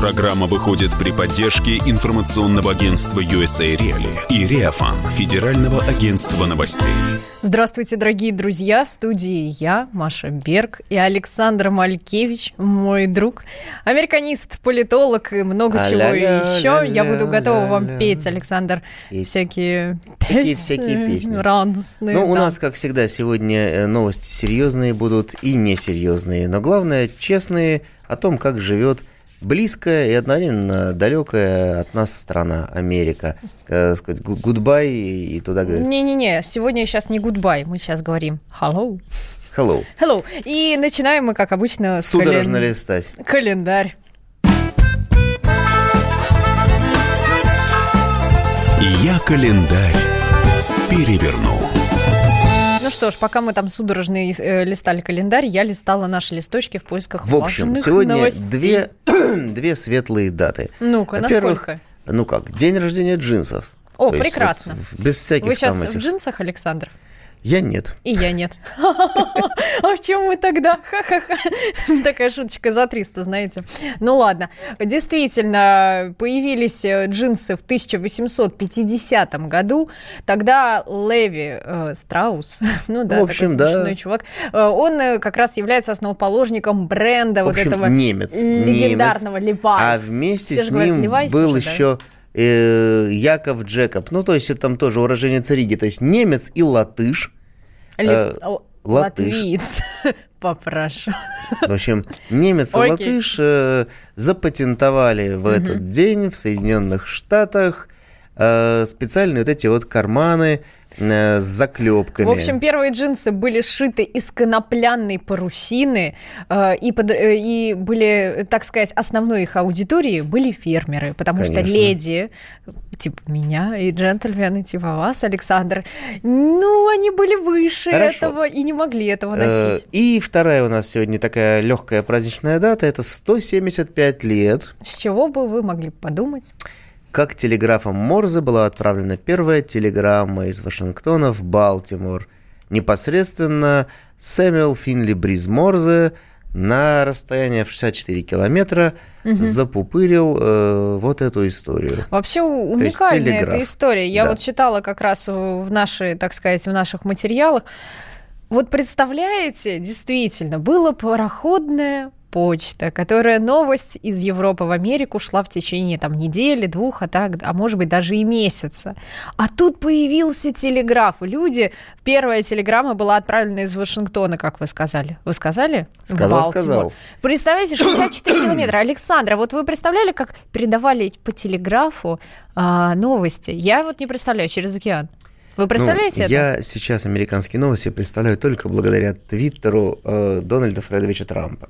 Программа выходит при поддержке информационного агентства USA Reali и Реафан, Федерального агентства новостей. Здравствуйте, дорогие друзья! В студии я, Маша Берг и Александр Малькевич, мой друг, американист, политолог и много чего еще. Я буду готова вам петь, Александр, всякие Какие всякие песни. радостные. Ну, у да. нас, как всегда, сегодня э, новости серьезные будут и несерьезные. Но главное, честные о том, как живет близкая и одновременно далекая от нас страна Америка. Э, сказать, гу- гудбай и туда говорит Не-не-не, сегодня сейчас не goodbye, мы сейчас говорим hello. hello. Hello. И начинаем мы, как обычно, с Судорожно кален- листать. календарь. Я календарь переверну. Ну что ж, пока мы там судорожно э, листали календарь, я листала наши листочки в поисках В общем, сегодня новостей. две, две светлые даты. Ну-ка, насколько? Ну как, день рождения джинсов. О, То есть прекрасно. вот без всяких Вы сейчас там в этих- джинсах, Александр? Я нет. И я нет. А в чем мы тогда? Ха-ха-ха. Такая шуточка за 300, знаете. Ну ладно. Действительно, появились э, джинсы в 1850 году. Тогда Леви э, Страус, ну да, В общем, такой да. смешной чувак, э, он как раз является основоположником бренда В вот этого немец. легендарного Levi's. А вместе Все с говорят, ним Levi's был да? Э, Яков Джекоб. Ну, то есть это там тоже уроженец Риги. То есть немец и латыш. Ле- э, латыш. Латвиец. Попрошу. В общем, немец и Окей. латыш э, запатентовали в этот день в Соединенных Штатах э, специальные вот эти вот карманы с заклепками. В общем, первые джинсы были сшиты из конопляной парусины, э, и, под- э, и были, так сказать, основной их аудиторией были фермеры, потому что Конечно. леди, типа меня, и джентльмены, типа вас, Александр, ну, они были выше Хорошо. этого и не могли этого Э, носить. И вторая у нас сегодня такая легкая праздничная дата. Это 175 лет С чего бы вы могли подумать? Как телеграфом Морзе была отправлена первая телеграмма из Вашингтона в Балтимор. Непосредственно Сэмюэл Финли Бриз Морзе на расстояние в 64 километра запупырил э, вот эту историю. Вообще уникальная эта история. Я Да. вот читала как раз в наши, так сказать, в наших материалах. Вот представляете, действительно, была пароходная почта, которая новость из Европы в Америку шла в течение там недели, двух, а так, а может быть даже и месяца. А тут появился телеграф. Люди, первая телеграмма была отправлена из Вашингтона, как вы сказали. Вы сказали? Сказал, Балтимор. сказал. Представляете, 64 километра. Александра, вот вы представляли, как передавали по телеграфу а, новости? Я вот не представляю, через океан. Вы представляете Ну, это? Я сейчас американские новости представляю только благодаря твиттеру э, Дональда Фредовича Трампа.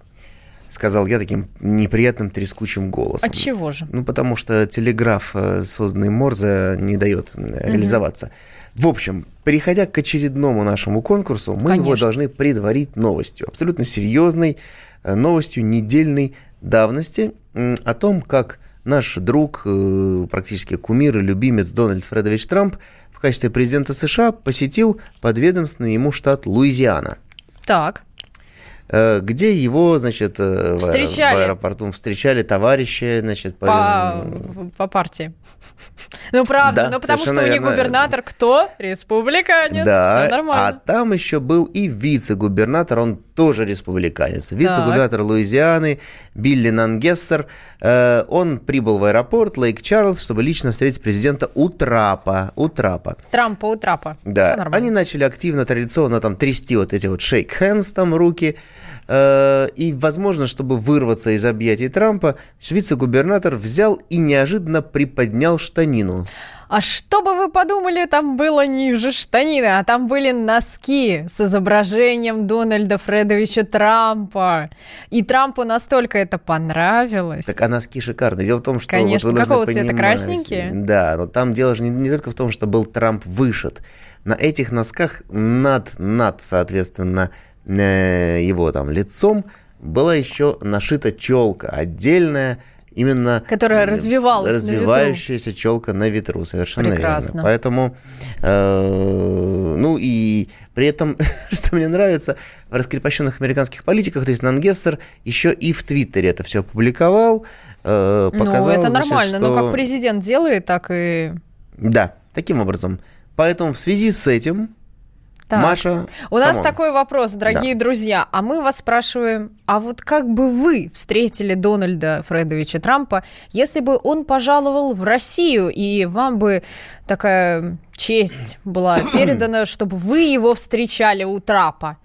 Сказал я таким неприятным трескучим голосом. От чего же? Ну, потому что телеграф, э, созданный Морзе, не дает реализоваться. В общем, переходя к очередному нашему конкурсу, мы его Конечно. должны предварить новостью, абсолютно серьезной э, новостью недельной давности о том, как наш друг, э, практически кумир и любимец Дональд Фредович Трамп в качестве президента США посетил подведомственный ему штат Луизиана Так. Э, где его, значит, э, Встречали. в аэропорту встречали товарищи, значит, По, по партии. Ну, правда, Да, ну потому что у них губернатор кто? Республиканец. Да, Все нормально. а там еще был и вице-губернатор, он тоже республиканец. Вице-губернатор Луизианы Билли Нангессер. Э, он прибыл в аэропорт Лейк Чарльз, чтобы лично встретить президента у трапа. У трапа. Трампа у трапа. Да, они начали активно, традиционно там трясти вот эти вот hands там руки. Э, И, возможно, чтобы вырваться из объятий Трампа, вице-губернатор взял и неожиданно приподнял штанину. А что бы вы подумали, там было ниже штанины, а там были носки с изображением Дональда Фредовича Трампа. И Трампу настолько это понравилось. Так а носки шикарные. Дело в том, что... Конечно. вот Какого цвета? понимать, Красненькие? Да, но там дело же не, не только в том, что был Трамп вышит. На этих носках над, над соответственно, э, его там лицом была еще нашита челка отдельная, именно... Которая развивалась Развивающаяся челка на ветру, совершенно Прекрасно. верно. Поэтому, э, ну и при этом, что мне нравится, в раскрепощенных американских политиках, то есть Нангессер еще и в Твиттере это все опубликовал, э, показал, Ну, это значит, нормально, но что- как президент делает, так и... Да, таким образом. Поэтому в связи с этим, Так. Маша, У нас come on. такой вопрос, дорогие друзья. А мы вас спрашиваем, а вот как бы вы встретили Дональда Фредовича Трампа, если бы он пожаловал в Россию, и вам бы такая честь была передана, чтобы вы его встречали у трапа?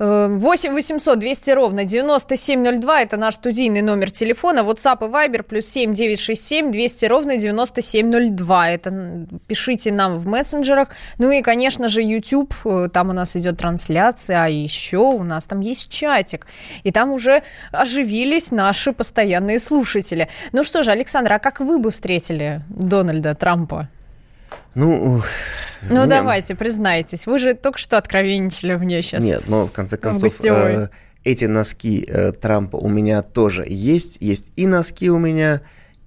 Э, 8 800 200 ровно 9702 это наш студийный номер телефона. WhatsApp и Viber плюс 7 967 200 ровно 9702. Это пишите нам в мессенджерах. Ну и, конечно же, YouTube. Э, Там у нас идет трансляция, а еще у нас там есть чатик. И там уже оживились наши постоянные слушатели. Ну что же, Александр, а как вы бы встретили Дональда Трампа? Ну, Ну не- давайте, признайтесь. Вы же только что откровенничали мне сейчас. Нет, но в конце концов, гостевой. э, эти носки э, Трампа у меня тоже есть. Есть и носки у меня,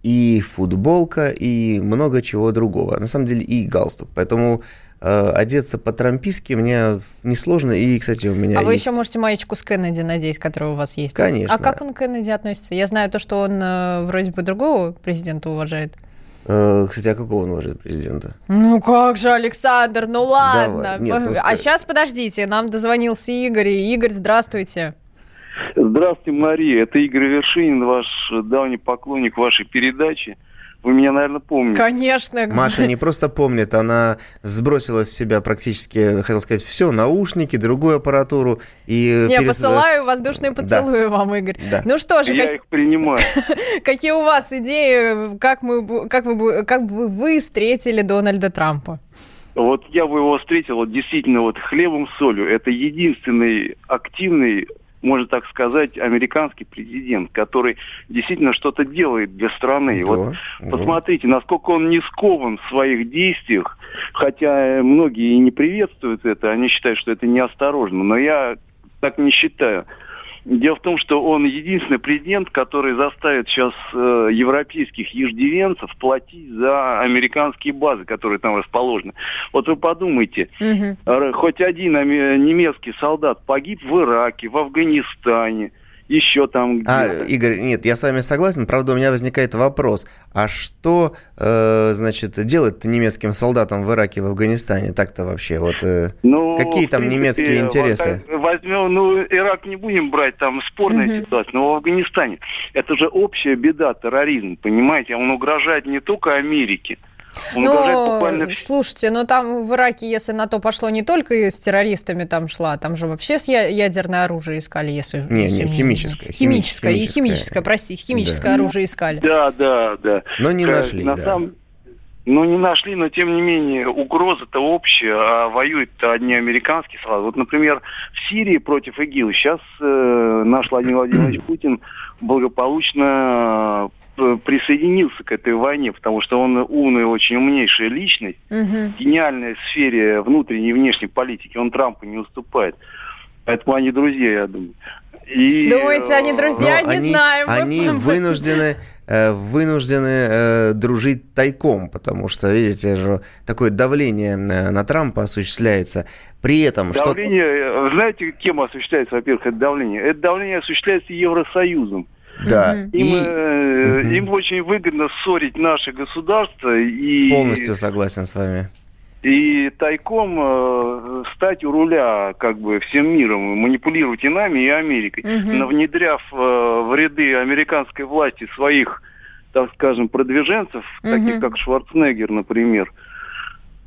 и футболка, и много чего другого. На самом деле и галстук. Поэтому э, одеться по-трампийски мне несложно. И, кстати, у меня А вы есть... еще можете маечку с Кеннеди, надеюсь, которая у вас есть. Конечно. А как он к Кеннеди относится? Я знаю то, что он э, вроде бы другого президента уважает. Э, кстати, а какого он уважает президента? Ну как же, Александр, ну ладно. Давай. Нет, ну а сейчас подождите, нам дозвонился Игорь. Игорь, здравствуйте. Здравствуйте, Мария. Это Игорь Вершинин, ваш давний поклонник вашей передачи. Вы меня, наверное, помните. Конечно. Маша не просто помнит, она сбросила с себя практически, хотел сказать, все, наушники, другую аппаратуру. И Не, перес- посылаю воздушные поцелуи вам, Игорь. Да. Ну что же, Я как- их принимаю. какие у вас идеи, как, мы, как, вы, как бы вы встретили Дональда Трампа? Вот я бы его встретил вот действительно вот хлебом с солью. Это единственный активный, можно так сказать, американский президент, который действительно что-то делает для страны. Да, Вот да. Посмотрите, насколько он не скован в своих действиях, хотя многие и не приветствуют это, они считают, что это неосторожно, но я так не считаю. Дело в том, что он единственный президент, который заставит сейчас э, европейских иждивенцев платить за американские базы, которые там расположены. Вот вы подумайте. Р- хоть один немецкий солдат погиб в Ираке, в Афганистане, еще там где-то. А, Игорь, нет, я с вами согласен. Правда, у меня возникает вопрос. А что, э, значит, делать немецким солдатам в Ираке, в Афганистане? Так-то вообще, вот... э, Ну, Какие там немецкие интересы? вот, э, возьмем, ну, Ирак не будем брать, там спорная Мгм. ситуация, но в Афганистане это же общая беда, терроризм, понимаете? Он угрожает не только Америке, он буквально Ну, слушайте, ну там в Ираке, если на то пошло, не только с террористами там шла, там же вообще с я- ядерное оружие искали, если... Не, не, химическое, хими- Химическое, и химическое. химическое, простите, химическое Да. оружие искали. Да, да, да. Но не Как- нашли, на да. самом- Ну, не нашли, но тем не менее угроза-то общая, а воюют-то одни американские солдаты. Вот, например, в Сирии против ИГИЛ сейчас э, наш Владимир Владимирович Путин благополучно присоединился к этой войне, потому что он умная, очень умнейшая личность, Мгм. гениальная в сфере внутренней и внешней политики, он Трампу не уступает. Поэтому они друзья, я думаю. И, Думаете, они э, друзья? Но не они, знаем. Они вынуждены, э, вынуждены э, дружить тайком, потому что, видите же, такое давление э, на Трампа осуществляется. При этом, что... Давление, э, знаете, кем осуществляется, во-первых, это давление? Это давление осуществляется Евросоюзом. Да, Мгм. Им, и э, им очень выгодно ссорить наше государство и, полностью согласен с вами. и тайком э, стать у руля как бы всем миром, манипулировать и нами, и Америкой, Мгм. навнедряв э, в ряды американской власти своих, так скажем, продвиженцев, таких Мгм. как Шварценеггер, например,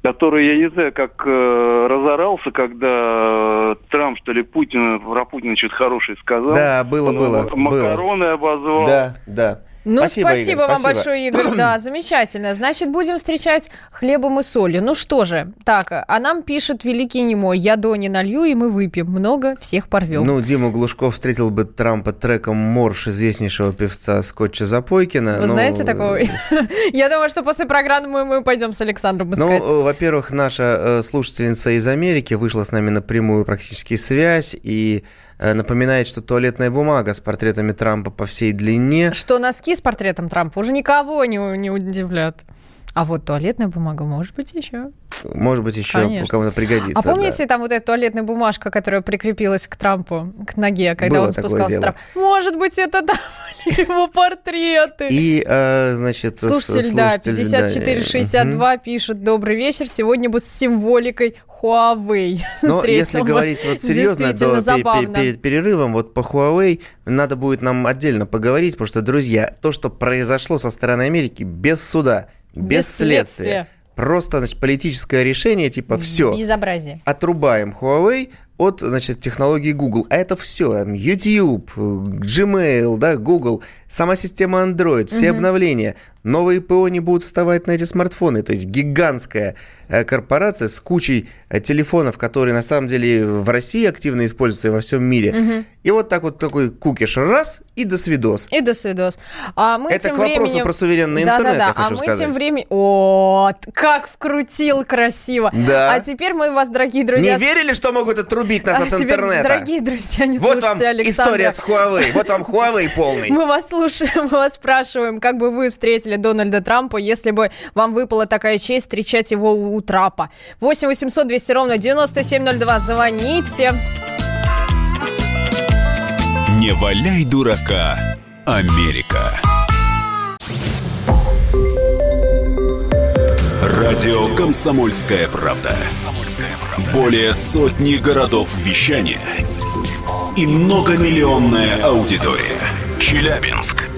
который, я не знаю, как э, разорался, когда э, Трамп, что ли, Путин, про Путина что-то хорошее сказал. Да, было, было, его было. Макароны обозвал. Да, да. Ну, Спасибо, спасибо, Игорь, вам спасибо. большое, Игорь. Да, замечательно. Значит, будем встречать хлебом и солью. Ну что же, так, а нам пишет великий немой. Я до не налью, и мы выпьем. Много всех порвем. Ну, Дима Глушков встретил бы Трампа треком «Морж» известнейшего певца Скотча Запойкина. Вы Ну, знаете такого? Я думаю, что после программы мы, пойдем с Александром Ну, искать. э, во-первых, наша э, слушательница из Америки вышла с нами на прямую практически связь и э, напоминает, что туалетная бумага с портретами Трампа по всей длине. Что носки с портретом Трампа уже никого не, не удивляют. А вот туалетная бумага может быть еще. Может быть, еще Конечно. кому-то пригодится. А помните да. там вот эта туалетная бумажка, которая прикрепилась к Трампу, к ноге, когда Было он спускался с дело. Трампа? Может быть, это там его портреты. И, э, значит, Слушатель, да, слушатель, да, 5462 пишет «Добрый вечер, сегодня бы с символикой Huawei». Но если бы». говорить вот серьезно, до, забавно. перед перерывом, вот по Huawei надо будет нам отдельно поговорить, потому что, друзья, то, что произошло со стороны Америки без суда, без, Без следствия, следствия. просто, значит, политическое решение, типа, все, Безобразие. отрубаем Huawei от, значит, технологии Google. А это все, YouTube, Gmail, да, Google, сама система Android, все обновления. Новые ПО не будут вставать на эти смартфоны. То есть гигантская э, корпорация с кучей э, телефонов, которые на самом деле в России активно используются и во всем мире. И вот так вот такой кукиш раз и до свидос. И до свидос. А мы Это тем к вопросу временем... про суверенный Да, интернет, да, да. я хочу а мы сказать. тем временем... Вот, как вкрутил красиво. Да. А теперь мы вас, дорогие друзья... Не верили, что могут отрубить нас А от теперь, интернета? Дорогие друзья, не Вот вам слушайте Александра. история с Huawei. Вот вам Huawei полный. Мы вас слушаем, мы вас спрашиваем, как бы вы встретили Дональда Трампа, если бы вам выпала такая честь встречать его у трапа. 8 800 200 ровно 9702. Звоните. Не валяй дурака, Америка. Радио «Комсомольская правда». Более сотни городов вещания и многомиллионная аудитория. Челябинск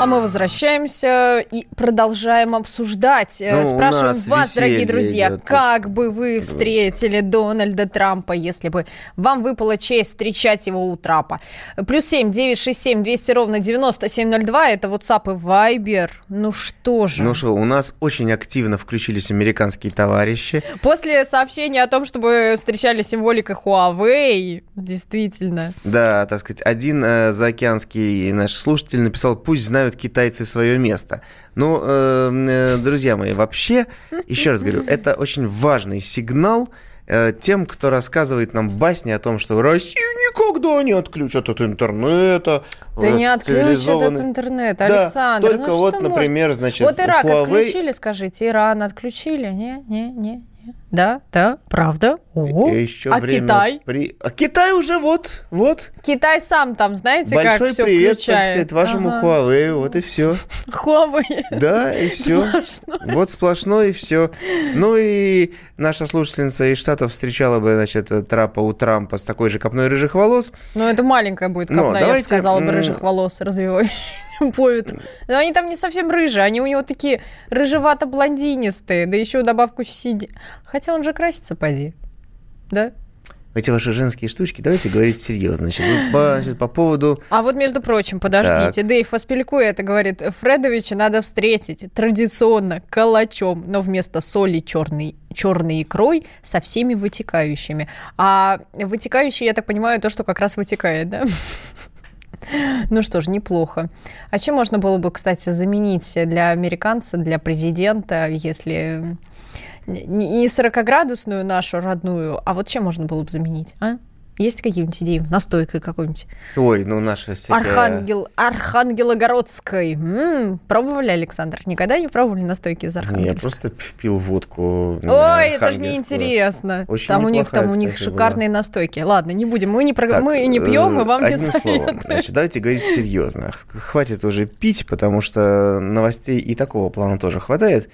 А мы возвращаемся и продолжаем обсуждать. Э, Ну, Спрашиваем вас, дорогие друзья, идет как бы вы встретили Дональда Трампа, если бы вам выпала честь встречать его у трапа? Плюс семь девять шесть семь двести ровно девяносто семь ноль два. Это WhatsApp и Viber. Ну что же? Ну что, у нас очень активно включились американские товарищи. После сообщения о том, чтобы встречали символика Huawei, действительно. Да, так сказать, один э, заокеанский наш слушатель написал, пусть знают китайцы свое место. Ну, э, э, друзья мои, вообще, еще раз говорю, это очень важный сигнал э, тем, кто рассказывает нам басни о том, что Россию никогда не отключат от интернета. Да не отключат от интернета, Да, Александр. только ну вот, например, значит, Вот Ирак Huawei- отключили, скажите, Иран отключили? Не, не, не. Да, да, правда. О. Еще а время Китай? при- А Китай уже вот, вот. Китай сам там, знаете, Большой как все привет, включает. так сказать, вашему Ага. Huawei, вот и все. Huawei. Да, и все. Вот сплошной и все. Ну и наша слушательница из Штатов встречала бы, значит, Трапа у Трампа с такой же копной рыжих волос. Ну, это маленькая будет Но копна, я бы давайте, сказала бы, рыжих волос развивающих по ветру. Но они там не совсем рыжие, они у него такие рыжевато-блондинистые, да еще добавку сиди. Хотя он же красится, поди. Да? Эти ваши женские штучки, давайте говорить серьезно. Значит, по, значит, по поводу... А вот, между прочим, подождите, Дэйв Васпелькуя это говорит, Фредовича надо встретить традиционно калачом, но вместо соли черный, черной икрой со всеми вытекающими. А вытекающие, я так понимаю, то, что как раз вытекает, да? Ну что ж, неплохо. А чем можно было бы, кстати, заменить для американца, для президента, если не не 40-градусную нашу родную, а вот чем можно было бы заменить, а? Есть какие-нибудь идеи? Настойкой какой-нибудь? Ой, ну наша всякая... Архангел, Архангелогородской. М, пробовали, Александр? Никогда не пробовали настойки из Не, Я Архангельска? просто пил водку. э, Ой, это же неинтересно. Очень там у них, там у них кстати, была. шикарные настойки. Ладно, не будем. Мы не, про... Так, мы не пьем, э, и вам не одним словом, советуем. Значит, давайте говорить серьезно. Хватит уже пить, потому что новостей и такого плана тоже хватает.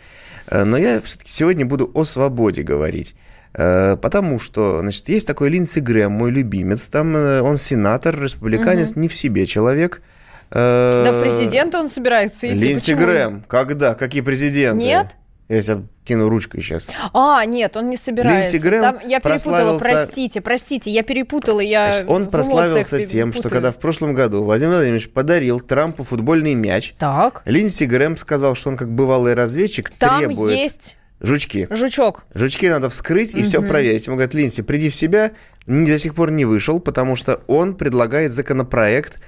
Э, Но я все-таки сегодня буду о свободе говорить. Э, Потому что, значит, есть такой Линдси Грэм, мой любимец. Там э, он сенатор, республиканец, не в себе человек. Э, Да в президенты он собирается идти. Линдси Почему? Грэм. Когда? Какие президенты? Нет? Я сейчас кину ручкой сейчас. А, нет, он не собирается. Линдси Грэм Там, я перепутала, прославился- простите, простите, я перепутала, я Значит, он прославился тем, что путаю. когда в прошлом году Владимир Владимирович подарил Трампу футбольный мяч, Так, Линдси Грэм сказал, что он как бывалый разведчик там требует есть жучки. жучок. Жучки надо вскрыть и все проверить. Ему говорят, Линдси, приди в себя. До сих пор не вышел, потому что он предлагает законопроект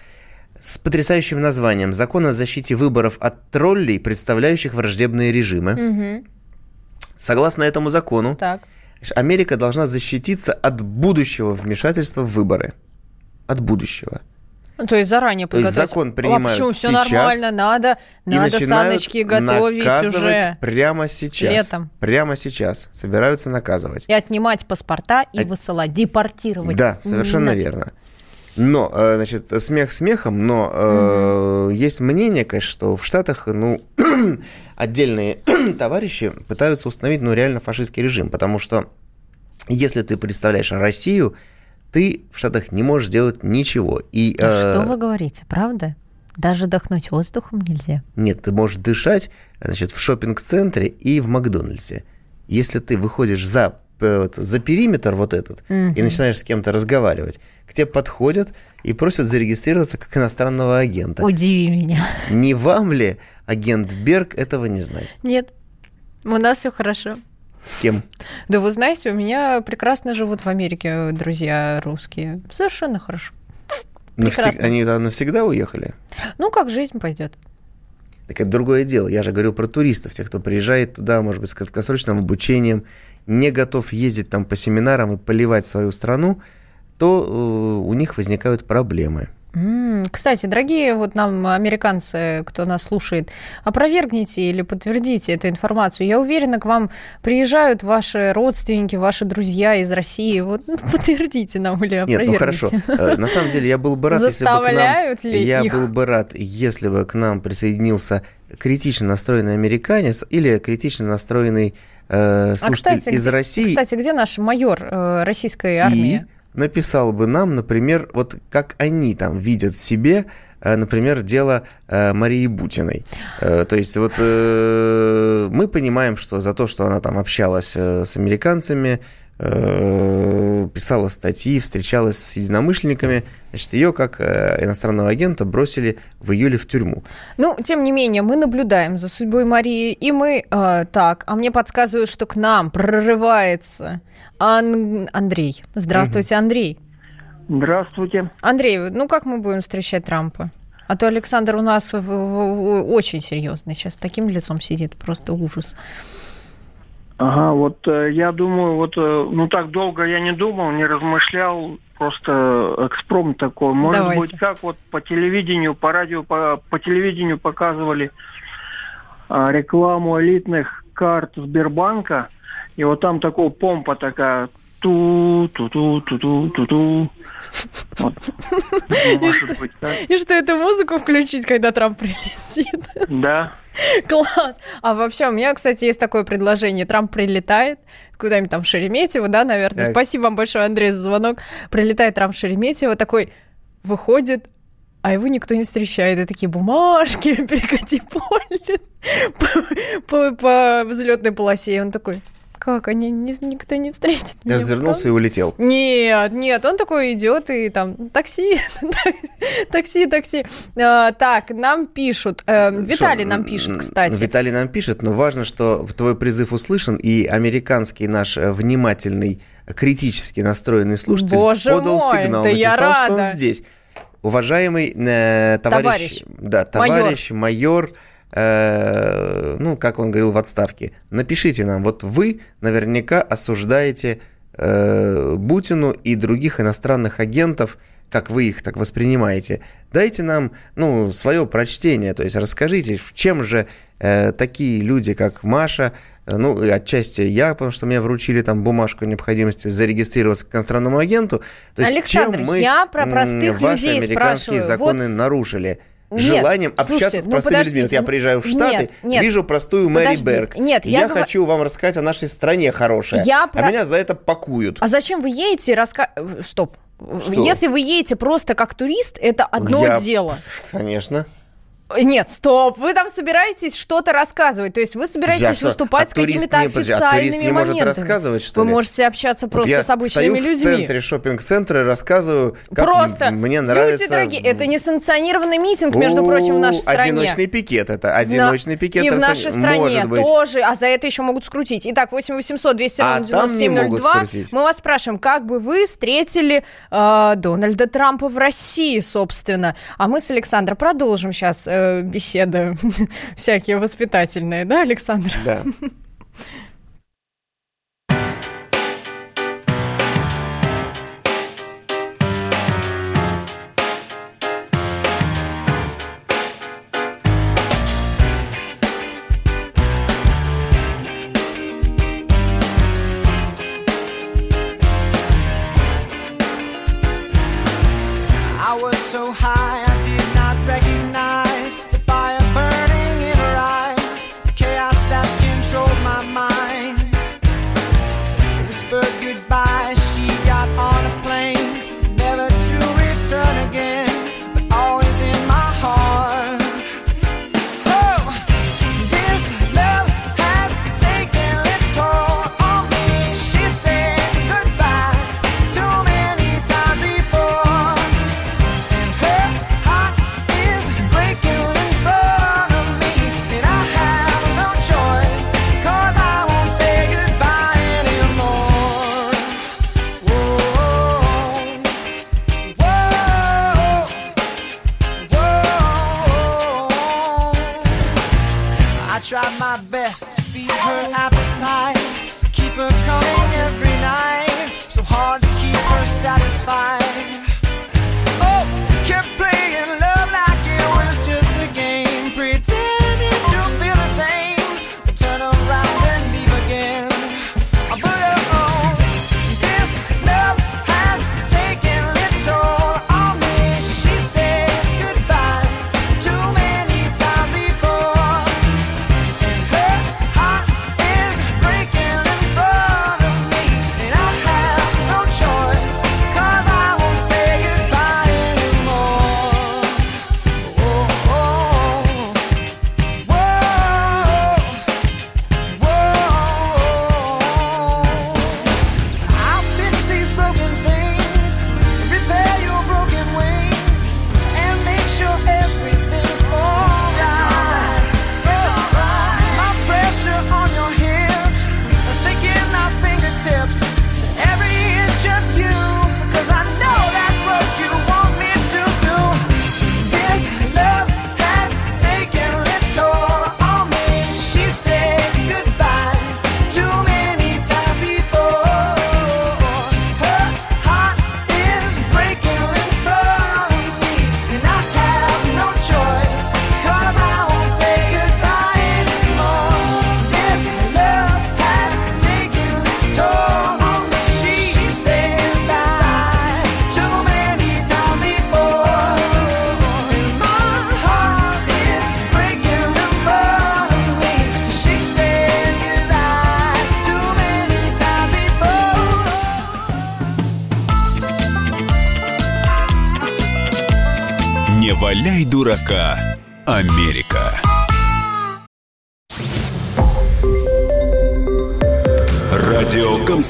с потрясающим названием «Закон о защите выборов от троллей, представляющих враждебные режимы». Мгм. Согласно этому закону, Так. Америка должна защититься от будущего вмешательства в выборы. От будущего. Ну, то есть заранее То есть подготовить. закон а принимают почему все сейчас нормально, надо, и надо саночки готовить уже. прямо сейчас. Летом. Прямо сейчас. Собираются наказывать. И отнимать паспорта и А- высылать, депортировать. Да, совершенно Да. верно. Но, э, значит, смех смехом, но э, есть мнение, конечно, что в Штатах, ну, отдельные товарищи пытаются установить, ну, реально фашистский режим, потому что если ты представляешь Россию, ты в Штатах не можешь делать ничего. И, Да э, Что вы говорите, правда? Даже дохнуть воздухом нельзя. Нет, ты можешь дышать, значит, в шопинг-центре и в Макдональдсе. Если ты выходишь за, э, вот, за периметр вот этот Мгм. и начинаешь с кем-то разговаривать, к тебе подходят и просят зарегистрироваться как иностранного агента. Удиви меня. Не вам ли, агент Берг, этого не знать? Нет, у нас все хорошо. С кем? Да вы знаете, у меня прекрасно живут в Америке друзья русские. Совершенно хорошо. Навсег-. Они туда навсегда уехали? Ну, как жизнь пойдет. Так это другое дело. Я же говорю про туристов, тех, кто приезжает туда, может быть, с краткосрочным обучением, не готов ездить там по семинарам и поливать свою страну, то э, у них возникают проблемы. Кстати, дорогие вот нам американцы, кто нас слушает, опровергните или подтвердите эту информацию. Я уверена, к вам приезжают ваши родственники, ваши друзья из России. Вот подтвердите нам или Нет, ну хорошо. опровергните. Э, На самом деле я был бы рад, если бы к нам... Ли Я их? был бы рад, если бы к нам присоединился критично настроенный американец или критично настроенный э, А, слушатель кстати, из России. Кстати, где наш майор э, российской и армии? Написал бы нам, например, вот как они там видят себе, э, например, дело э, Марии Бутиной. Э, То есть вот мы понимаем, что за то, что она там общалась с американцами, писала статьи, встречалась с единомышленниками, значит, ее как э, иностранного агента бросили в июле в тюрьму. Ну, тем не менее, мы наблюдаем за судьбой Марии, и мы э, так, а мне подсказывают, что к нам прорывается Ан- Андрей. Здравствуйте, Андрей. Здравствуйте. Андрей, ну как мы будем встречать Трампа? А то Александр у нас в- в- в- очень серьезный сейчас, с таким лицом сидит, просто ужас. Ага, вот э, я думаю, вот, э, ну так долго я не думал, не размышлял, просто экспромт такой. Может Давайте. быть, как вот по телевидению, по радио, по, по телевидению показывали а, рекламу элитных карт Сбербанка, и вот там такого помпа такая ту ту ту ту ту ту ту Вот. Может быть, так? И что, эту музыку включить, когда Трамп прилетит? Да. Класс! А вообще, у меня, кстати, есть такое предложение. Трамп прилетает куда-нибудь там в Шереметьево, да, наверное. Спасибо вам большое, Андрей, за звонок. Прилетает Трамп в Шереметьево, такой выходит, а его никто не встречает. И такие бумажки, перекати поле по, по, по взлетной полосе. И он такой, как, они не- никто не встретит Я меня, развернулся и правда?» улетел. Нет, нет, он такой идет и там такси, такси, такси. А, так, нам пишут. э, Виталий Что, нам пишет, кстати. Виталий нам пишет, но важно, что твой призыв услышан, и американский наш э, внимательный, э, критически настроенный слушатель Боже подал мой, сигнал, да я написал, что он рада. здесь. Уважаемый э, товарищ, Товарищ. да, товарищ, майор, э, ну, как он говорил в отставке, напишите нам, вот вы наверняка осуждаете э, Бутину и других иностранных агентов, как вы их так воспринимаете. Дайте нам, ну, свое прочтение, то есть расскажите, в чем же э, такие люди, как Маша, э, ну, и отчасти я, потому что мне вручили там бумажку необходимости зарегистрироваться к иностранному агенту. То есть Александр, чем мы я про простых ваши людей американские спрашиваю. законы нарушили? Нет, Желанием слушайте, общаться с ну простыми людьми. Вот я приезжаю в нет, Штаты, нет. вижу простую Мэри Берг. нет, я я, говор- хочу вам рассказать о нашей стране хорошей. Я А про- меня за это пакуют. А зачем вы едете и раска... э, Стоп. Что? Если вы едете просто как турист, это одно Я- дело. Конечно. Нет, стоп, вы там собираетесь что-то рассказывать, то есть вы собираетесь Я что, выступать а с какими-то турист не- а официальными не может моментами. рассказывать, что Вы ли? можете общаться Вот просто я с обычными людьми. в центре шопинг-центра и рассказываю, как Просто, мне нравится... люди дорогие, это несанкционированный митинг, между прочим, в нашей стране. Одиночный пикет, это одиночный пикет. И в нашей стране может тоже, а за это еще могут скрутить. Итак, 8 800 200 А ровно там не могут 9702. скрутить. Мы вас спрашиваем, как бы вы встретили э, Дональда Трампа в России, собственно. А мы с Александром продолжим сейчас э, беседы всякие воспитательные, да, Александр? Да.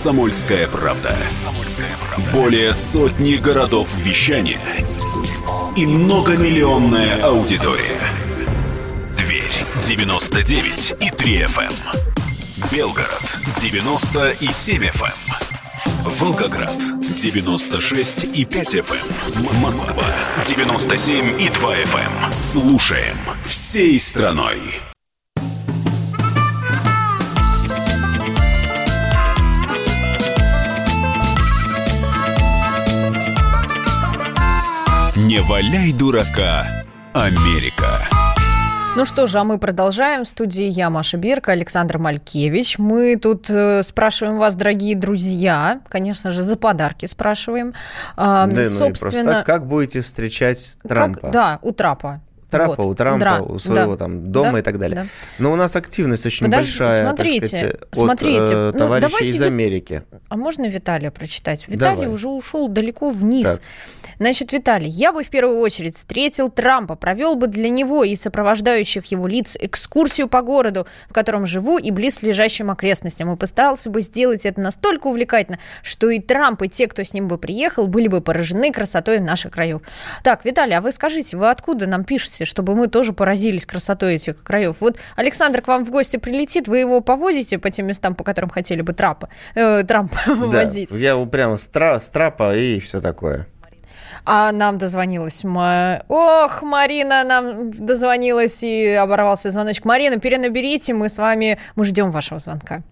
«Комсомольская правда». Более сотни городов вещания и многомиллионная аудитория. Дверь 99 и 3 FM. Белгород 90 и 7 FM. Волгоград 96 и 5 FM. Москва 97 и 2 FM. Слушаем всей страной. Не валяй дурака, Америка. Ну что же, а мы продолжаем. В студии я, Маша Берка, Александр Малькевич. Мы тут э, спрашиваем вас, дорогие друзья, конечно же, за подарки спрашиваем. А, Да, ну и просто как будете встречать как- Трампа? да, у Трапа. Трапа Вот. у Трампа, Да, у своего да. там дома Да, и так далее. да. Но у нас активность очень Подожди, большая, смотрите, так сказать, смотрите. от э, Ну, товарищей давайте из Америки. А можно Виталия прочитать? Виталий Давай. уже ушел далеко вниз. Так. Значит, Виталий, я бы в первую очередь встретил Трампа, провел бы для него и сопровождающих его лиц экскурсию по городу, в котором живу, и близлежащим окрестностям, и постарался бы сделать это настолько увлекательно, что и Трамп, и те, кто с ним бы приехал, были бы поражены красотой наших краев. Так, Виталий, а вы скажите, вы откуда нам пишете, чтобы мы тоже поразились красотой этих краев? Вот Александр к вам в гости прилетит, вы его повозите по тем местам, по которым хотели бы Трапа, э, Трампа Да, водить? я вот прямо с, тра- с трапа и все такое. А нам дозвонилась... Ма- Ох, Марина нам дозвонилась и оборвался звоночек. Марина, перенаберите, мы с вами... Мы ждем вашего звонка.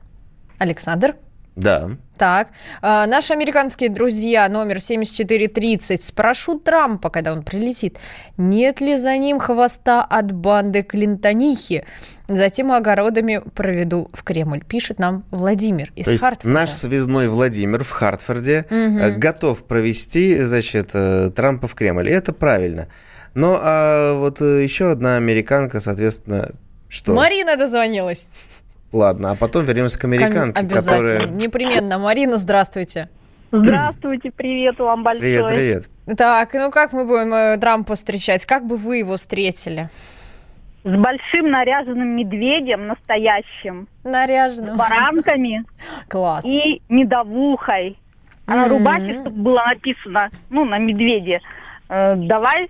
Александр? Да. Так, а, наши американские друзья, номер 7430, спрошу Трампа, когда он прилетит, нет ли за ним хвоста от банды Клинтонихи. Затем огородами проведу в Кремль, пишет нам Владимир из То есть Хартфорда. наш связной Владимир в Хартфорде э, готов провести, значит, э, Трампа в Кремль. И это правильно. Но а вот э, еще одна американка, соответственно, что? Марина дозвонилась. Ладно, а потом вернемся к американке, Обязательно. которая... Непременно. Марина, здравствуйте. Здравствуйте, привет вам большой. Привет, привет. Так, ну как мы будем э, Трампа встречать? Как бы вы его встретили? С большим наряженным медведем настоящим, Наряженным. баранками Класс. и медовухой. А на рубахе, чтобы было написано, ну, на медведе, э, давай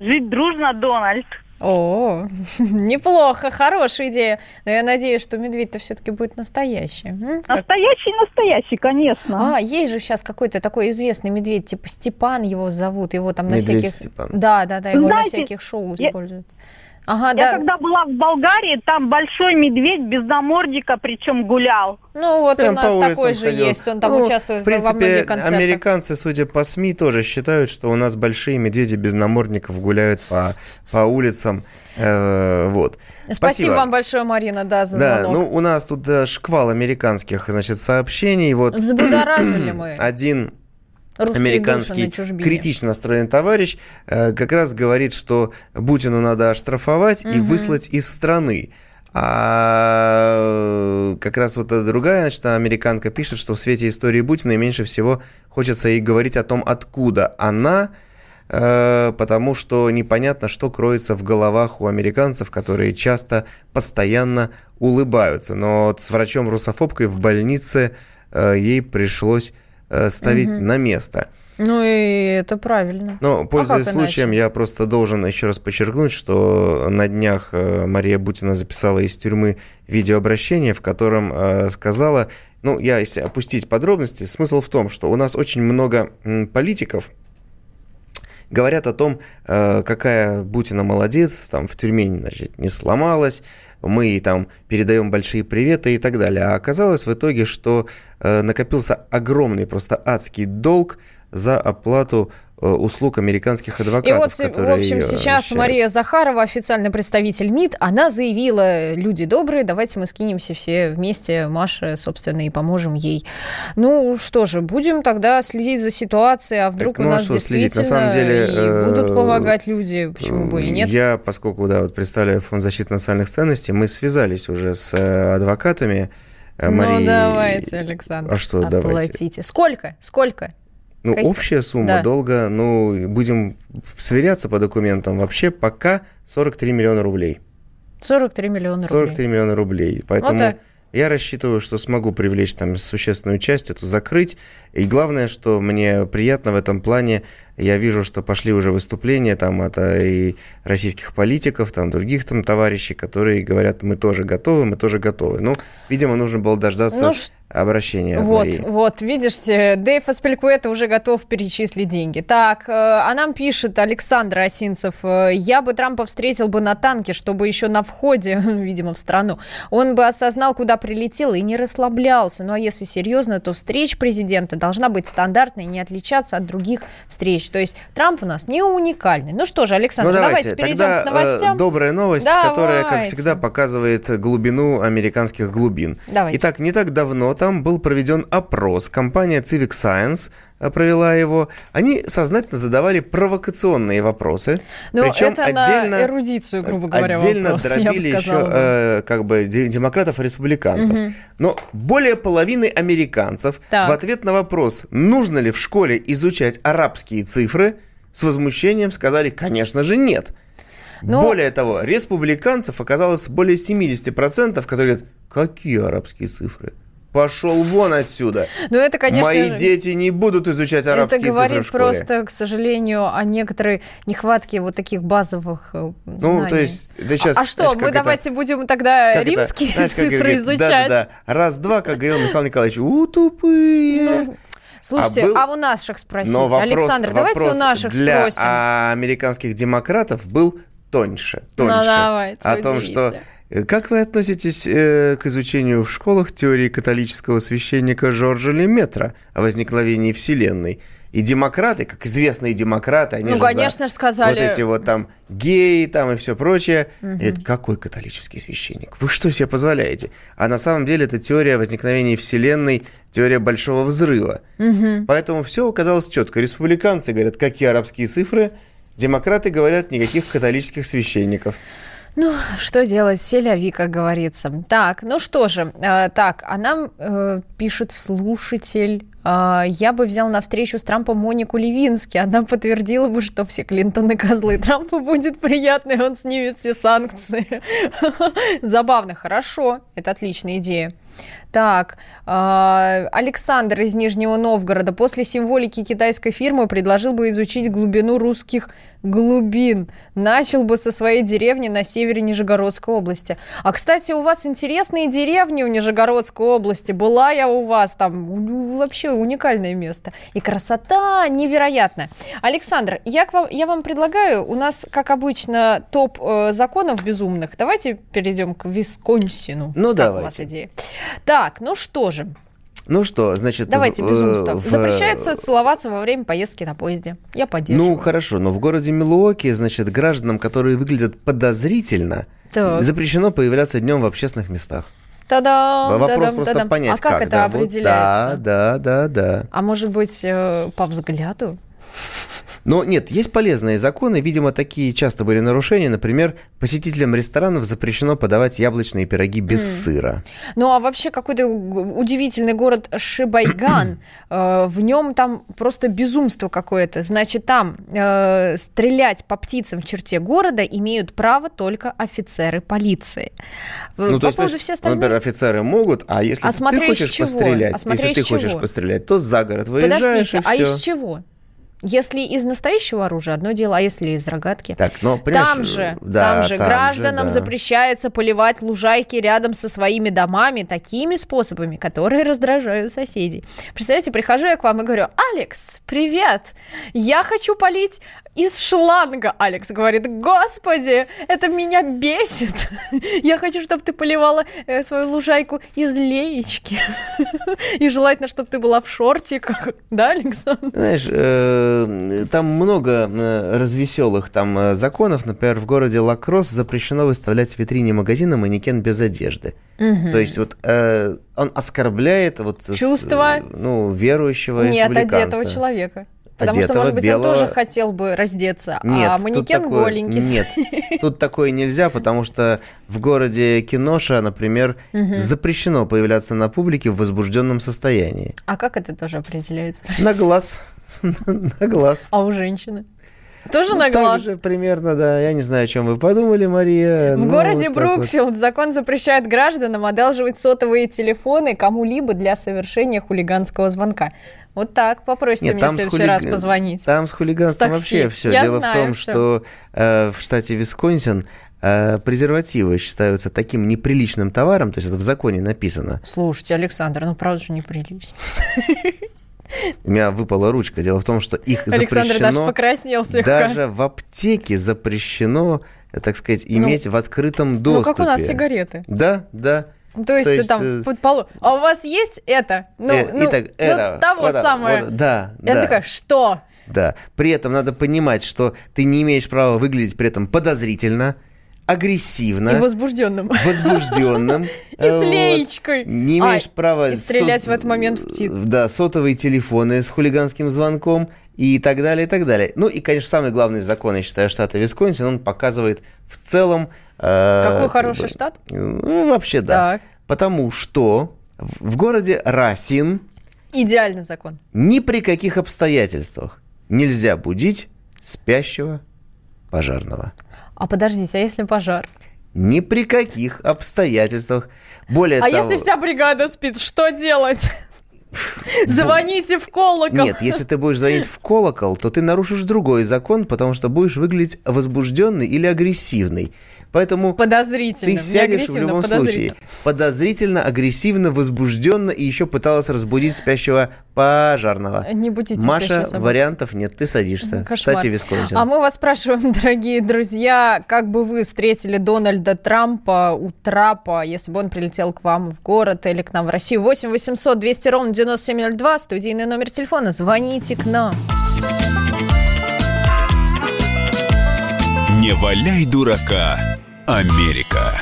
жить дружно, Дональд. О, неплохо, хорошая идея. Но я надеюсь, что медведь-то все-таки будет настоящий. М? Как- Настоящий, настоящий, конечно. А, есть же сейчас какой-то такой известный медведь, типа Степан его зовут, его там на Медведь всяких... Степан. Да, да, да, его на Знаете, всяких шоу я- используют. Ага, Я да. когда была в Болгарии, там большой медведь без намордника, причем гулял. Ну вот Прям у нас такой же ходил. есть, он там Ну, участвует в во- во многих принципе, концертах. американцы, судя по СМИ, тоже считают, что у нас большие медведи без намордников гуляют по, по улицам. Э, вот. Спасибо. вам большое, Марина, да, за Да, звонок. ну у нас тут э, шквал американских, значит, сообщений. Вот Взбудоражили мы один русские американский на критично настроенный товарищ э, как раз говорит, что Путину надо оштрафовать и Мгм. выслать из страны. А э, как раз вот эта другая, значит, американка пишет, что в свете истории Путина меньше всего хочется ей говорить о том, откуда она, э, потому что непонятно, что кроется в головах у американцев, которые часто постоянно улыбаются. Но вот с врачом-русофобкой в больнице э, ей пришлось ставить Мгм. на место. Ну и это правильно. Но, пользуясь как случаем, иначе? я просто должен еще раз подчеркнуть, что на днях э, Мария Бутина записала из тюрьмы видеообращение, в котором э, сказала, ну, я, если опустить подробности, смысл в том, что у нас очень много политиков, говорят о том, э, какая Бутина молодец, там в тюрьме значит, не сломалась, мы там передаем большие приветы и так далее. А оказалось в итоге, что э, накопился огромный, просто адский долг за оплату услуг американских И адвокатов, вот, в общем, сейчас защищают. Мария Захарова, официальный представитель МИД, она заявила, люди добрые, давайте мы скинемся все вместе, Маше, собственно, и поможем ей. Ну что же, будем тогда следить за ситуацией, а вдруг ну, у а нас следить? действительно На самом деле, и будут э, помогать люди, почему бы и нет. Я, поскольку, да, вот представляю Фонд защиты национальных ценностей, мы связались уже с э, адвокатами э, Марии. Ну давайте, Александр, А что давайте? оплатите. Сколько? Сколько? Ну, Какие? общая сумма Да. долга, ну, будем сверяться по документам, вообще пока 43 миллиона рублей. 43 миллиона 43 рублей. миллиона рублей. Поэтому так. я рассчитываю, что смогу привлечь там существенную часть, эту закрыть. И главное, что мне приятно в этом плане, я вижу, что пошли уже выступления там от э, и российских политиков, там других там товарищей, которые говорят, мы тоже готовы, мы тоже готовы. Ну, видимо, нужно было дождаться Ну, обращения. от Вот, Марии. вот, видишь, Дэйв Аспелькуэта уже готов перечислить деньги. Так, э, а нам пишет Александр Осинцев, э, я бы Трампа встретил бы на танке, чтобы еще на входе, видимо, в страну, он бы осознал, куда прилетел и не расслаблялся. Ну, а если серьезно, то встреч президента должна быть стандартной и не отличаться от других встреч. То есть Трамп у нас не уникальный. Ну что же, Александр, Ну давайте, давайте перейдем тогда к новостям. э, добрая новость, которая, как Давайте. всегда, показывает глубину американских глубин. Давайте. Итак, не так давно там был проведен опрос. Компания Civic Science провела его, они сознательно задавали провокационные вопросы. Но Причем это на эрудицию, грубо говоря, отдельно вопрос, я бы дробили еще сказала бы. э, как бы де- демократов и республиканцев. Но более половины американцев Так. в ответ на вопрос, нужно ли в школе изучать арабские цифры, с возмущением сказали, конечно же, нет. Ну- Более того, республиканцев оказалось более 70%, которые говорят, какие арабские цифры? Пошел вон отсюда. Ну, это, конечно Мои дети не будут изучать Это арабские цифры говорит в школе. просто, к сожалению, о некоторой нехватке вот таких базовых э, Ну, знаний. то есть, это сейчас, а, а что, знаешь, мы это- давайте будем тогда как это, римские знаешь, цифры говорит, изучать? Да-да-да. Раз-два, как говорил Михаил Николаевич, у, тупые. Слушайте, А был- а у наших спросите. Но вопрос, Александр, давайте у вопрос наших для спросим. американских демократов был тоньше. тоньше Ну, давайте, о том, что как вы относитесь э, к изучению в школах теории католического священника Жоржа Леметра о возникновении Вселенной? И демократы, как известные демократы, они Ну, же за конечно же, сказали- вот эти вот там геи там и все прочее. Это какой католический священник? Вы что себе позволяете? А на самом деле это теория возникновения Вселенной, теория Большого Взрыва. Поэтому все оказалось четко. Республиканцы говорят, какие арабские цифры, демократы говорят, никаких католических священников. Ну, что делать, селяви, как говорится. Так, ну что же, э, так, а нам э, пишет слушатель, э, я бы взял на встречу с Трампом Монику Левински, она подтвердила бы, что все Клинтоны козлы, Трампу будет приятно, и он снимет все санкции. Забавно, хорошо, это отличная идея. Так, а, Александр из Нижнего Новгорода после символики китайской фирмы предложил бы изучить глубину русских глубин. Начал бы со своей деревни на севере Нижегородской области. А, кстати, у вас интересные деревни в Нижегородской области. Была я у вас там. Вообще уникальное место. И красота невероятная. Александр, я, к вам, я вам предлагаю, у нас, как обычно, топ э, законов безумных. Давайте перейдем к Висконсину. Ну, Как давайте. у вас идея? Так, ну что же. Ну что, значит... Давайте в- в- Запрещается целоваться во время поездки на поезде. Я поддерживаю. Ну, хорошо, но в городе Милуоки, значит, гражданам, которые выглядят подозрительно, Так. запрещено появляться днем в общественных местах. Та-дам, Вопрос та-дам, просто та-дам. понять, А как, это да, вот, определяется? да, да, да, да. А может быть, э, по взгляду? Но нет, есть полезные законы. Видимо, такие часто были нарушения. Например, посетителям ресторанов запрещено подавать яблочные пироги без сыра. Ну, а вообще какой-то удивительный город Шибайган. Э, В нем там просто безумство какое-то. Значит, там э, стрелять по птицам в черте города имеют право только офицеры полиции. Ну, по то есть, поводу все остальные... например, офицеры могут, а если А ты хочешь чего? пострелять, А если ты из хочешь чего? пострелять, то за город выезжаешь Подождите, и а все. из чего? Если из настоящего оружия, одно дело, а если из рогатки? Так, но, Там же, да, там же гражданам да. запрещается поливать лужайки рядом со своими домами такими способами, которые раздражают соседей. Представляете, прихожу я к вам и говорю, Алекс, привет, я хочу полить из шланга. Алекс говорит, господи, это меня бесит. Я хочу, чтобы ты поливала э, свою лужайку из леечки. И желательно, чтобы ты была в шортиках. Да, Александр? Знаешь, э, там много э, развеселых там законов. Например, в городе Лакросс запрещено выставлять в витрине магазина манекен без одежды. То есть вот он оскорбляет вот Чувства? ну верующего Нет, республиканца. одетого человека. Потому что, Одетого, может быть, белого. он тоже хотел бы раздеться, Нет, а манекен такое- голенький. Нет, тут такое нельзя, потому что в городе Киноша, например, запрещено появляться на публике в возбужденном состоянии. А как это тоже определяется? На глаз. На глаз. А у женщины? Тоже Ну, на глаз? же примерно, да. Я не знаю, о чем вы подумали, Мария. В Ну, городе вот так вот. Брукфилд закон запрещает гражданам одалживать сотовые телефоны кому-либо для совершения хулиганского звонка. Вот так, попросите Нет, мне в следующий хули- раз позвонить. Там с хулиганством вообще все. Я Дело знаю, в том, всё. что э, в штате Висконсин э, презервативы считаются таким неприличным товаром, то есть это в законе написано. Слушайте, Александр, ну правда же неприлично. У меня выпала ручка. Дело в том, что их Александр даже запрещено... покраснел слегка. Даже в аптеке запрещено, э, так сказать, иметь в открытом доступе. Ну, как у нас сигареты. Да, да. То есть, То есть, там э, под полу. А у вас есть это? Ну, Э, ну, итак, ну, это, того вот, самое. вот, да, Я да. такая, что? Да. При этом надо понимать, что ты не имеешь права выглядеть при этом подозрительно. агрессивно, И возбужденным. возбужденным. И с леечкой. Не имеешь права... и стрелять в этот момент в птиц. Да, сотовые телефоны с хулиганским звонком и так далее, и так далее. Ну и, конечно, самый главный закон, я считаю, штата Висконсин, он показывает в целом... э, Какой как хороший штат? Ну, вообще, да. Так. Потому что в в городе Расин Идеальный закон. ни при каких обстоятельствах нельзя будить спящего пожарного. А подождите, а если пожар? Ни при каких обстоятельствах. Более А того... если вся бригада спит, что делать? Звоните в колокол. Нет, если ты будешь звонить в колокол, то ты нарушишь другой закон, потому что будешь выглядеть возбужденный или агрессивный. Поэтому Подозрительно. ты сядешь в любом случае. подозрительно. Агрессивно, возбужденно и еще пыталась разбудить спящего пожарного. Не будете Маша, вариантов нет, ты садишься. Кошмар. Кстати, Висконсин. А мы вас спрашиваем, дорогие друзья, как бы вы встретили Дональда Трампа у трапа, если бы он прилетел к вам в город или к нам в Россию? 8 800 200 ровно 9702, студийный номер телефона. Звоните к нам. Не валяй дурака, Америка.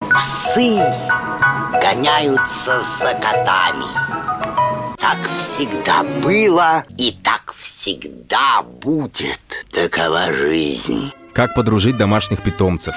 Псы гоняются за котами. Так всегда было и так всегда будет. Такова жизнь. Как подружить домашних питомцев,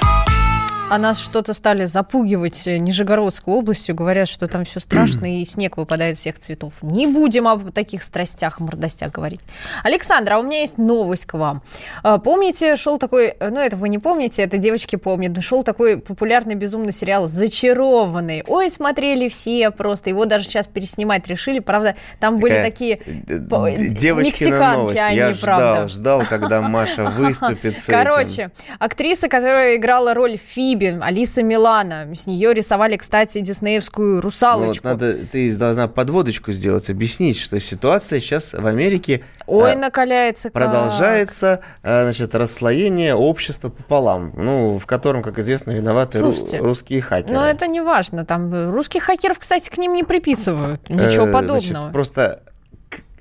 А нас что-то стали запугивать э, Нижегородской областью. Говорят, что там все страшно и снег выпадает всех цветов. Не будем об таких страстях, мордостях говорить. Александра, а у меня есть новость к вам. А, Помните, шел такой, ну это вы не помните, это девочки помнят, шел такой популярный безумный сериал «Зачарованный». Ой, смотрели все просто. Его даже сейчас переснимать решили. Правда, там были такие э, по- д- Девочкина мексиканки, новость. они, Я ждал, ждал, когда Маша выступит с. Короче, актриса, которая играла роль Фиби, Алиса Милана. С нее рисовали, кстати, диснеевскую Ну, вот русалочку. надо, ты должна подводочку сделать, объяснить, что ситуация сейчас в Америке Ой, э, накаляется продолжается, э, значит, расслоение общества пополам, ну, в котором, как известно, виноваты ру- Слушайте, русские хакеры. Но это не важно. Там э, русских хакеров, кстати, к ним не приписывают. Ничего Э, подобного. значит, просто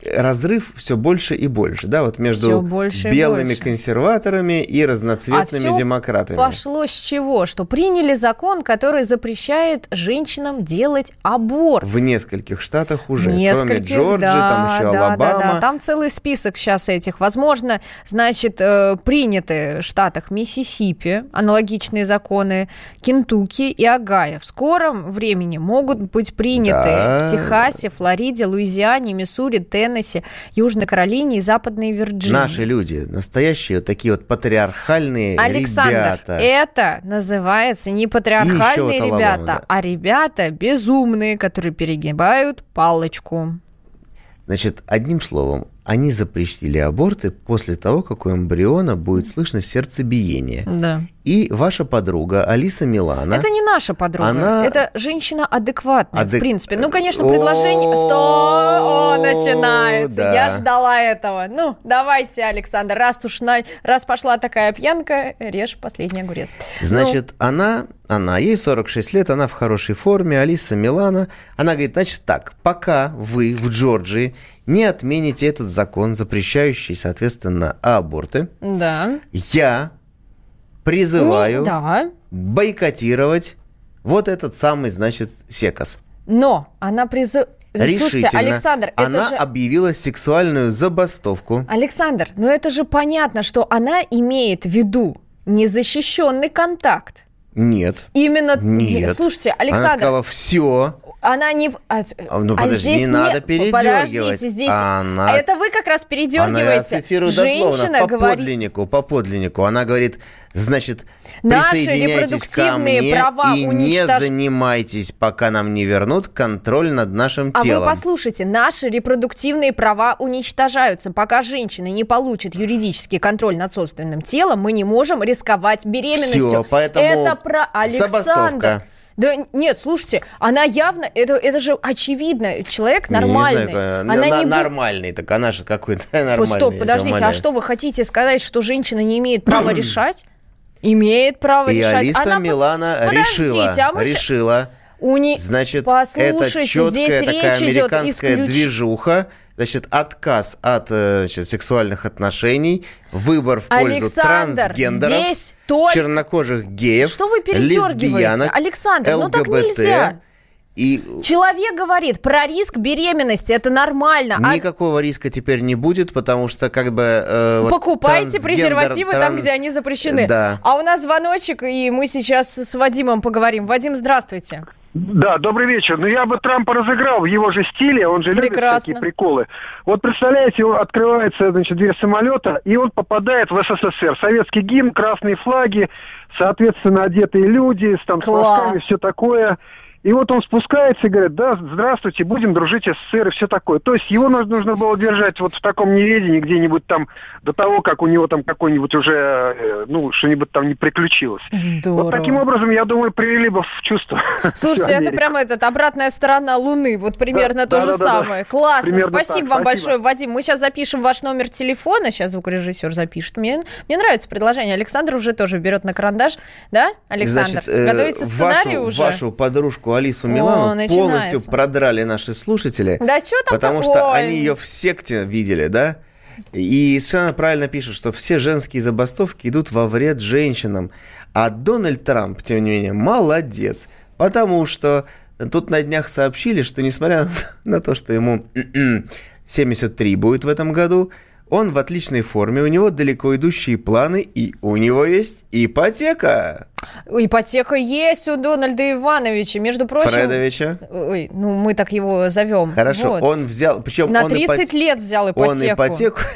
разрыв все больше и больше, да, вот между больше и белыми больше. консерваторами и разноцветными А всё демократами. Пошло с чего? Что приняли закон, который запрещает женщинам делать аборт. В нескольких штатах уже, Нескольких, кроме Джорджии, да, там еще да, Алабама. Да, да, там целый список сейчас этих. Возможно, значит, э, приняты в штатах Миссисипи аналогичные законы, Кентукки и Огайо. В скором времени могут быть приняты Да. в Техасе, Флориде, Луизиане, Миссури, Теннесси, Южной Каролине и Западной Вирджинии. Наши люди, настоящие вот такие вот патриархальные Александр, ребята. это называется не патриархальные вот ребята, да. а ребята безумные, которые перегибают палочку. Значит, одним словом, они запретили аборты после того, как у эмбриона будет слышно сердцебиение. Да. И ваша подруга Алиса Милана... Это не наша подруга, Она- это женщина адекватная, в Адек- принципе. Ну, конечно, предложение... Сто... О, начинается. да. Я ждала этого. Ну, давайте, Александр, раз уж на... раз пошла такая пьянка, режь последний огурец. Ну, Значит, она, она, ей 46 лет, она в хорошей форме, Алиса Милана. Она говорит, значит так, пока вы в Джорджии не отмените этот закон, запрещающий, соответственно, аборты, ну, да. я призываю Не- да. бойкотировать вот этот самый, значит, секас. Но она призыв... Слушайте, Решительно. Александр, Она это же... объявила сексуальную забастовку. Александр, ну это же понятно, что она имеет в виду незащищенный контакт. Нет. Именно... Нет. Слушайте, Она Александр, сказала, все. Она не... А, А, ну, а подожди, здесь не надо передергивать. Подождите, здесь... Она- А это вы как раз Она, я передергиваете. цитирую дословно, Женщина по говорит... подлиннику, по подлиннику. Она говорит, значит, Наши присоединяйтесь ко мне права и уничтож- не занимайтесь, пока нам не вернут контроль над нашим А телом. вы послушайте, наши репродуктивные права уничтожаются. Пока женщина не получит юридический контроль над собственным телом, мы не можем рисковать беременностью. Всё, поэтому Это про Александр. забастовка. Да нет, слушайте, она явно, это, это же очевидно, человек Не, не нормальный. знаю, она на- не нормальный, так она же какой-то нормальный. Стоп, подождите, а что вы хотите сказать, что женщина не имеет права решать? Имеет право И решать. Алиса Она Милана Подождите, решила, а мы решила, У не... значит, Послушайте, это четкая здесь такая речь идет американская исключ- движуха, значит, отказ от э, значит, сексуальных отношений, выбор в пользу Александр, трансгендеров, здесь только- чернокожих геев, Что вы лесбиянок, Александр, ну так ЛГБТ, нельзя. И Человек говорит про риск беременности, это нормально. А никакого риска теперь не будет, потому что как бы... э, вот Покупайте трансгендер- презервативы там, тран- где они запрещены. Да. А у нас звоночек, и мы сейчас с Вадимом поговорим. Вадим, здравствуйте. Да, добрый вечер. Ну, я бы Трампа разыграл в его же стиле, он же любит Прекрасно. такие приколы. Вот представляете, открывается, значит, дверь самолета, и он попадает в СССР. Советский гимн, красные флаги, соответственно, одетые люди, с, там, с все такое. И вот он спускается и говорит, да, здравствуйте, будем дружить СССР и все такое. То есть его нужно, было держать вот в таком неведении где-нибудь там до того, как у него там какой-нибудь уже, э, ну, что-нибудь там не приключилось. Здорово. Вот таким образом, я думаю, привели бы в чувство. Слушайте, это прямо этот, обратная сторона Луны. Вот примерно Да, то да, же да, да, да. самое. Классно. Спасибо так, вам спасибо. большое, Вадим. Мы сейчас запишем ваш номер телефона. Сейчас звукорежиссер запишет. Мне, мне нравится предложение. Александр уже тоже берет на карандаш. Да, Александр? Значит, э, Готовите сценарий вашу, уже? Вашу подружку Алису О, Милану начинается. полностью продрали наши слушатели. Да что там Потому такое? что они ее в секте видели, да? И совершенно правильно пишут, что все женские забастовки идут во вред женщинам. А Дональд Трамп, тем не менее, молодец. Потому что тут на днях сообщили, что несмотря на то, что ему 73 будет в этом году, он в отличной форме, у него далеко идущие планы, и у него есть ипотека. Ипотека есть у Дональда Ивановича. Между прочим... Фредовича. Ой, ну мы так его зовем. Хорошо, Вот. он взял, причем На он 30 ипоте- лет взял ипотеку. Он ипотеку.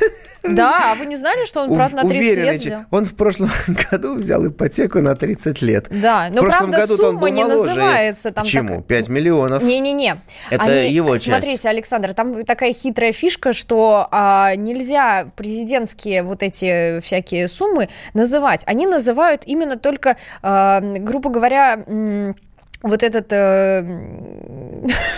Да, а вы не знали, что он, правда, на 30 Уверенный лет взял? Он в прошлом году взял ипотеку на 30 лет. Да, В но прошлом правда году-то он был не моложе. называется. Там Почему? так- 5 миллионов. Не-не-не. Это Они- его часть. Смотрите, Александр, там такая хитрая фишка, что а, нельзя президентские вот эти всякие суммы называть. Они называют именно только, грубо говоря, вот этот... э,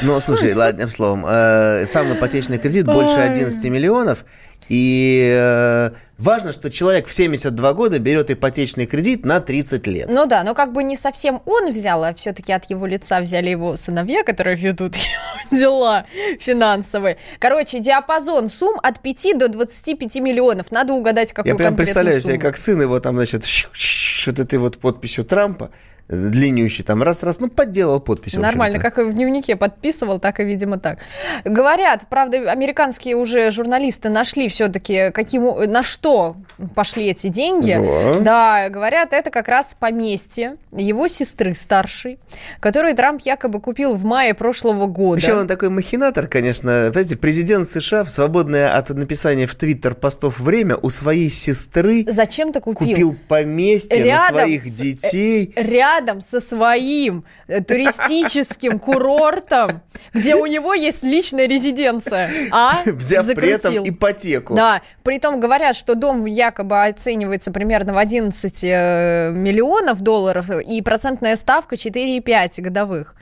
Ну, слушай, ладно, одним словом, э, сам ипотечный кредит больше Ой. 11 миллионов. И э, важно, что человек в 72 года берет ипотечный кредит на 30 лет. Ну да, но как бы не совсем он взял, а все-таки от его лица взяли его сыновья, которые ведут его дела финансовые. Короче, диапазон сумм от 5 до 25 миллионов. Надо угадать, какую Я прям представляю себе, сумму. как сын его там, значит, вот этой вот подписью Трампа, длиннющий, там раз-раз, ну, подделал подпись. Нормально, как и в дневнике подписывал, так и, видимо, так. Говорят, правда, американские уже журналисты нашли все-таки, каким, на что пошли эти деньги. Да. Да, говорят, это как раз поместье его сестры старшей, которую Трамп якобы купил в мае прошлого года. Вообще он такой махинатор, конечно. Знаете, президент США в свободное от написания в Твиттер постов время у своей сестры Зачем-то купил? купил поместье на Рядом своих с- детей. рядом со своим э, туристическим курортом, где у него есть личная резиденция, а Взяв при этом закрутил. ипотеку. Да, притом говорят, что дом якобы оценивается примерно в 11 э, миллионов долларов, и процентная ставка 4,5 годовых.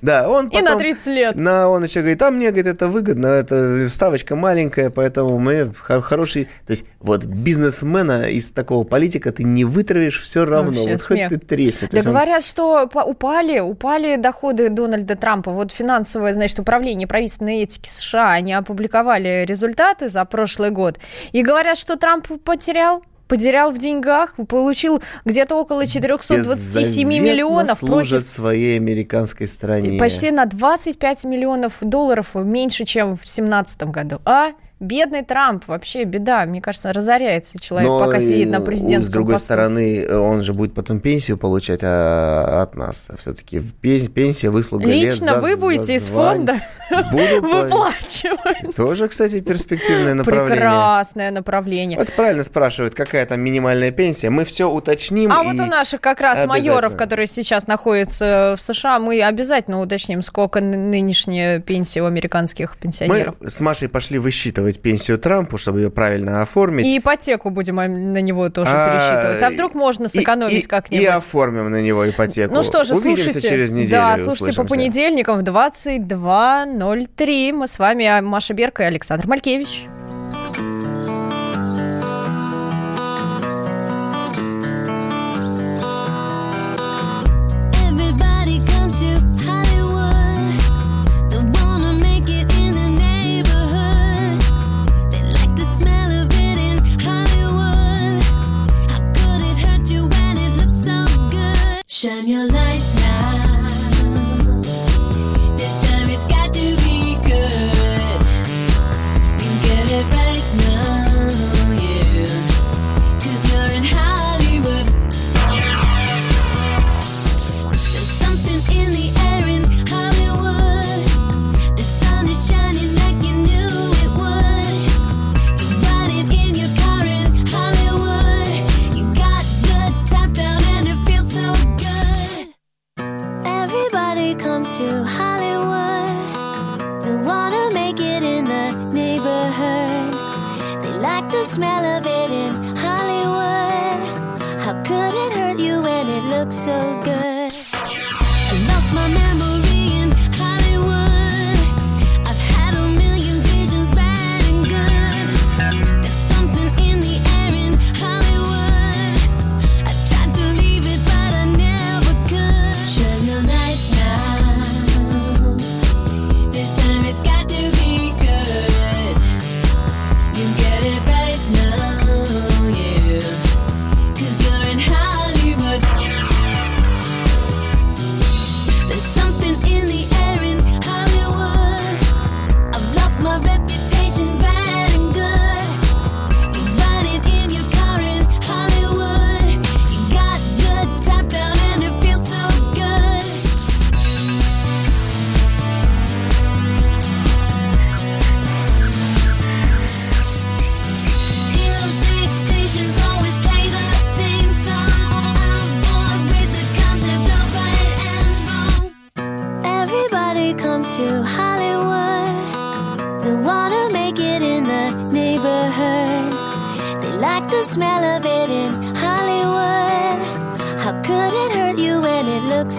Да, он И на потом 30 лет. На, он еще говорит, а мне, говорит, это выгодно, это ставочка маленькая, поэтому мы хо- хороший... То есть вот бизнесмена из такого политика ты не вытравишь все равно, Вообще вот смех. хоть ты тресни. Да есть он- говорят, что упали, упали доходы Дональда Трампа. Вот финансовое, значит, управление правительственной этики США, они опубликовали результаты за прошлый год. И говорят, что Трамп потерял потерял в деньгах, получил где-то около 427 беззаветно миллионов служат против своей американской стране. почти на 25 миллионов долларов меньше, чем в 2017 году. А бедный Трамп, вообще беда. Мне кажется, разоряется человек, Но пока сидит на президентском С другой посту. стороны, он же будет потом пенсию получать а, от нас. Все-таки пенсия, выслуга лет Лично за- вы за будете из звание. фонда Буду выплачивать. Тоже, кстати, перспективное направление. Прекрасное направление. Вот правильно спрашивают, какая там минимальная пенсия. Мы все уточним. А вот у наших как раз майоров, которые сейчас находятся в США, мы обязательно уточним, сколько нынешняя пенсия у американских Мы пенсионеров. с Машей пошли высчитывать пересчитывать пенсию Трампу, чтобы ее правильно оформить. И ипотеку будем на него тоже а, пересчитывать. А вдруг можно сэкономить как-нибудь? И оформим на него ипотеку. Ну что же, Увидимся слушайте. через неделю. Да, слушайте услышимся. по понедельникам в 22.03. Мы с вами, а, Маша Берка и Александр Малькевич.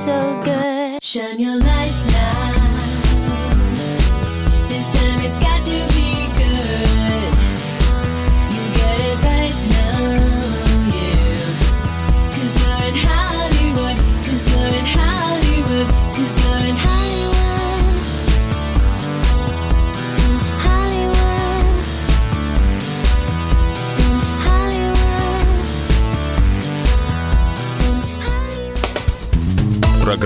so good. Shine your light.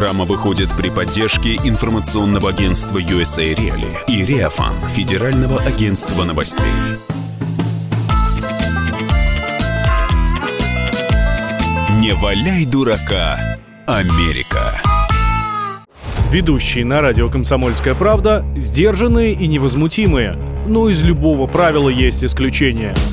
Программа выходит при поддержке информационного агентства USA Reali и Реафан Федерального агентства новостей. Не валяй дурака, Америка. Ведущие на радио «Комсомольская правда» сдержанные и невозмутимые. Но из любого правила есть исключение –